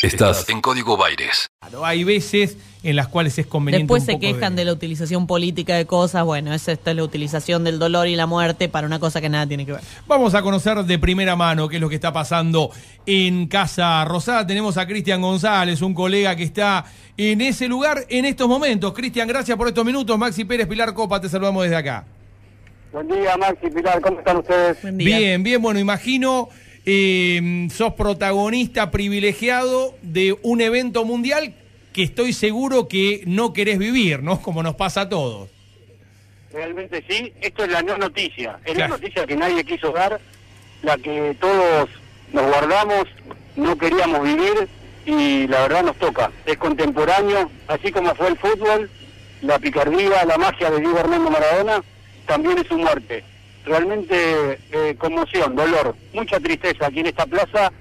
Estás en Código Baires. Hay veces en las cuales es conveniente. Después un se poco quejan de... la utilización política de cosas. Bueno, es esta es la utilización del dolor y la muerte para una cosa que nada tiene que ver. Vamos a conocer de primera mano qué es lo que está pasando en Casa Rosada. Tenemos a Cristian González, un colega que está en ese lugar en estos momentos. Cristian, gracias por estos minutos. Maxi Pérez, Pilar Copa, te saludamos desde acá. Buen día, Maxi, Pilar, ¿cómo están ustedes? Buen día. Bien, bien, bueno, imagino eh, sos protagonista privilegiado de un evento mundial que estoy seguro que no querés vivir, ¿no? Como nos pasa a todos. Realmente sí, esto es la no noticia, es Claro. la noticia que nadie quiso dar, la que todos nos guardamos, no queríamos vivir y la verdad nos toca. Es contemporáneo, así como fue el fútbol, la picardía, la magia de Diego Armando Maradona, también es su muerte. Realmente eh, conmoción, dolor, mucha tristeza aquí en esta plaza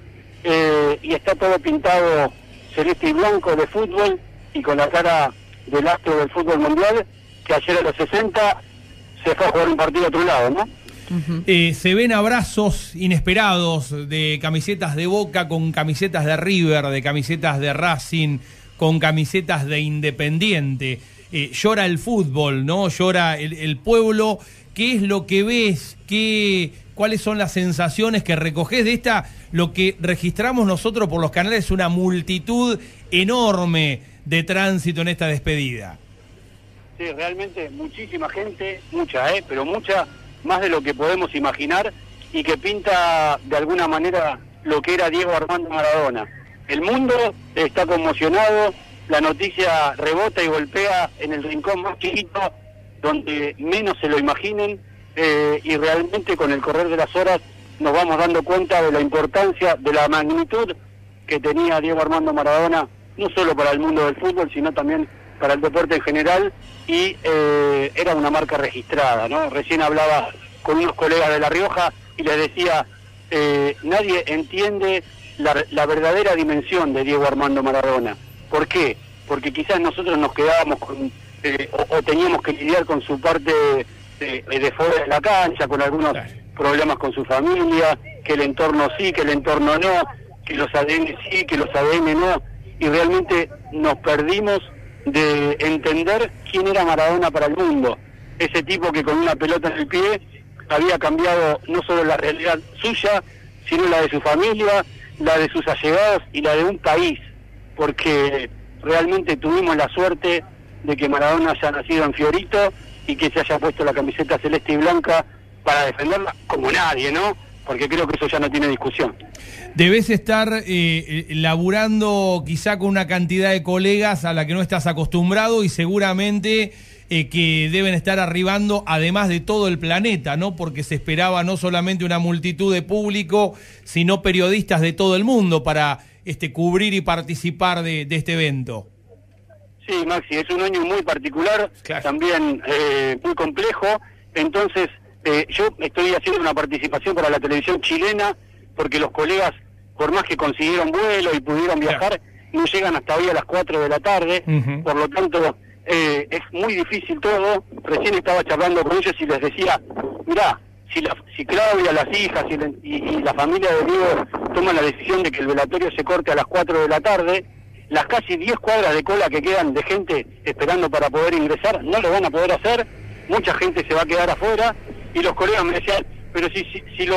eh, y está todo pintado celeste y blanco de fútbol y con la cara del astro del fútbol mundial que ayer a los 60 se fue a jugar un partido a otro lado, ¿no? Eh, se ven abrazos inesperados de camisetas de Boca con camisetas de River, de camisetas de Racing, con camisetas de Independiente. Eh, llora el fútbol, ¿no? Llora el, el pueblo. ¿Qué es lo que ves? ¿Qué, ¿Cuáles son las sensaciones que recoges de esta? Lo que registramos nosotros por los canales es una multitud enorme de tránsito en esta despedida. Sí, realmente muchísima gente, mucha, ¿eh? Pero mucha, más de lo que podemos imaginar y que pinta de alguna manera lo que era Diego Armando Maradona. El mundo está conmocionado, la noticia rebota y golpea en el rincón más chiquito, donde menos se lo imaginen, eh, y realmente con el correr de las horas nos vamos dando cuenta de la importancia, de la magnitud que tenía Diego Armando Maradona, no solo para el mundo del fútbol, sino también para el deporte en general, y eh, era una marca registrada, ¿no? Recién hablaba con unos colegas de La Rioja y les decía, eh, nadie entiende la, la verdadera dimensión de Diego Armando Maradona. ¿Por qué? Porque quizás nosotros nos quedábamos con, eh, o, o teníamos que lidiar con su parte de, de fuera de la cancha, con algunos Claro. problemas con su familia, que el entorno sí, que el entorno no, que los ADN sí, que los ADN no, y realmente nos perdimos de entender quién era Maradona para el mundo. Ese tipo que con una pelota en el pie había cambiado no solo la realidad suya, sino la de su familia, la de sus allegados y la de un país, porque realmente tuvimos la suerte de que Maradona haya nacido en Fiorito y que se haya puesto la camiseta celeste y blanca para defenderla como nadie, ¿no? Porque creo que eso ya no tiene discusión. Debes estar eh, eh, laburando quizá con una cantidad de colegas a la que no estás acostumbrado y seguramente eh, que deben estar arribando además de todo el planeta, ¿no? Porque se esperaba no solamente una multitud de público, sino periodistas de todo el mundo para este, cubrir y participar de, de este evento. Sí, Maxi, es un año muy particular, Claro. también eh, muy complejo. Entonces, eh, yo estoy haciendo una participación para la televisión chilena, porque los colegas, por más que consiguieron vuelo y pudieron Claro. viajar, no llegan hasta hoy a las 4 de la tarde. Por lo tanto, eh, es muy difícil todo. Recién estaba charlando con ellos y les decía, mirá, si, la, si Claudia, las hijas y, la- y- y la familia de Diego toman la decisión de que el velatorio se corte a las 4 de la tarde, las casi 10 cuadras de cola que quedan de gente esperando para poder ingresar no lo van a poder hacer, mucha gente se va a quedar afuera y los colegas me decían, pero si, si, si, lo,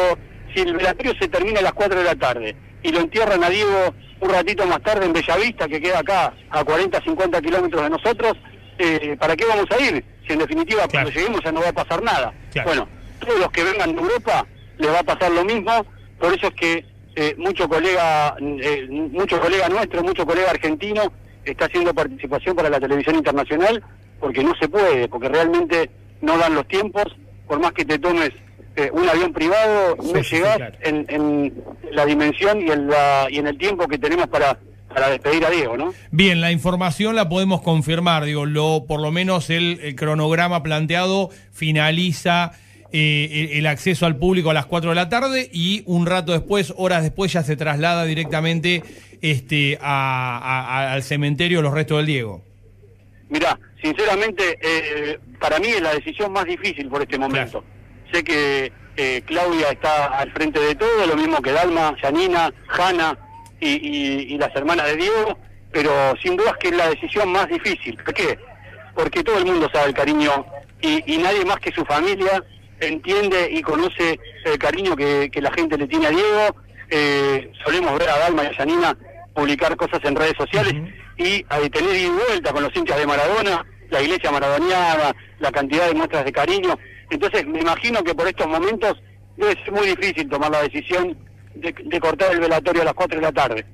si el velatorio se termina a las 4 de la tarde y lo entierran a Diego un ratito más tarde en Bellavista, que queda acá a 40, 50 kilómetros de nosotros, eh, ¿para qué vamos a ir? Si en definitiva Claro. cuando lleguemos ya no va a pasar nada. Claro. Bueno, todos los que vengan de Europa les va a pasar lo mismo, por eso es que eh, mucho colega eh, mucho colega nuestro, mucho colega argentino está haciendo participación para la televisión internacional porque no se puede, porque realmente no dan los tiempos, por más que te tomes eh, un avión privado, Sí, no sí, sí, llegás claro. en, en la dimensión y en, la, y en el tiempo que tenemos para, para despedir a Diego, ¿no? Bien, la información la podemos confirmar, digo, lo, por lo menos el, el cronograma planteado finaliza eh, el, acceso al público a las 4 de la tarde y un rato después, horas después, ya se traslada directamente este, a- al cementerio los restos del Diego. Mirá, sinceramente, eh, para mí es la decisión más difícil por este momento. Sé que eh, Claudia está al frente de todo, lo mismo que Dalma, Yanina, Hanna, y, y- y las hermanas de Diego, pero sin dudas que es la decisión más difícil. ¿Por qué? Porque todo el mundo sabe el cariño y, y nadie más que su familia entiende y conoce el cariño que, que la gente le tiene a Diego. Eh, solemos ver a Dalma y a Yanina publicar cosas en redes sociales y a tener ida y vuelta con los hinchas de Maradona, la iglesia maradoniana, la cantidad de muestras de cariño. Entonces me imagino que por estos momentos ser muy difícil tomar la decisión de, de cortar el velatorio a las 4 de la tarde.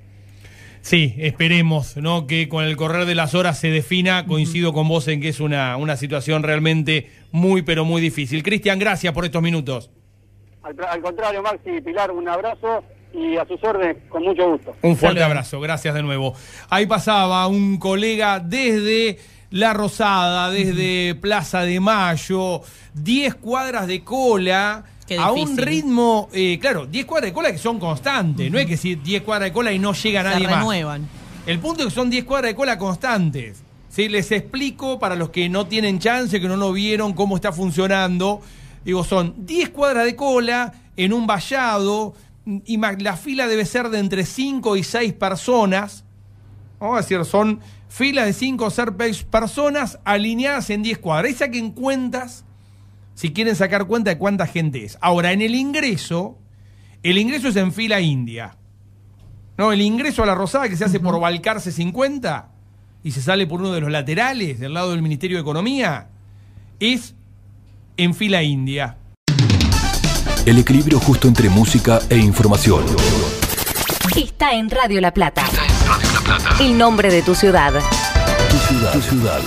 Sí, esperemos, ¿no? Que con el correr de las horas se defina. Coincido con vos en que es una, una situación realmente muy, pero muy difícil. Cristian, gracias por estos minutos. Al, al contrario, Maxi Pilar, un abrazo y a sus órdenes, con mucho gusto. Un fuerte abrazo, gracias de nuevo. Ahí pasaba un colega desde La Rosada, desde Plaza de Mayo, 10 cuadras de cola. Qué a un ritmo, eh, claro, 10 cuadras de cola que son constantes, no es que si 10 cuadras de cola y no llega Se nadie más. renuevan. El punto es que son 10 cuadras de cola constantes. ¿sí? Les explico para los que no tienen chance, que no lo vieron, cómo está funcionando. Digo, son 10 cuadras de cola en un vallado. Y la fila debe ser de entre 5 y 6 personas. Vamos a decir, son filas de 5 o 6 personas alineadas en 10 cuadras. Ahí saquen cuentas si quieren sacar cuenta de cuánta gente es. Ahora, en el ingreso, el ingreso es en fila india. No, el ingreso a la Rosada que se hace por Balcarce 50 y se sale por uno de los laterales del lado del Ministerio de Economía es en fila india. El equilibrio justo entre música e información. Está en Radio La Plata. Radio La Plata. El nombre de tu ciudad. Tu ciudad. Tu ciudad.